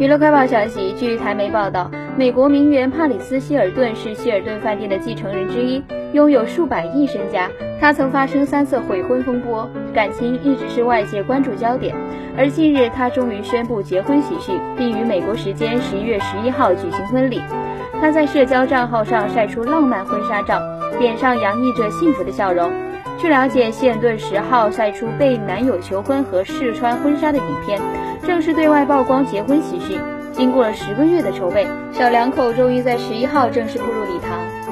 娱乐快报消息，据台媒报道，美国名媛帕里斯·希尔顿是希尔顿饭店的继承人之一，拥有数百亿身家。她曾发生三次悔婚风波，感情一直是外界关注焦点。而近日，她终于宣布结婚喜讯，并于美国时间十一月十一号举行婚礼。她在社交账号上晒出浪漫婚纱照，脸上洋溢着幸福的笑容。据了解，希尔顿十号晒出被男友求婚和试穿婚纱的影片，正式对外曝光结婚喜讯。经过了十个月的筹备，小两口终于在十一号正式步入礼堂。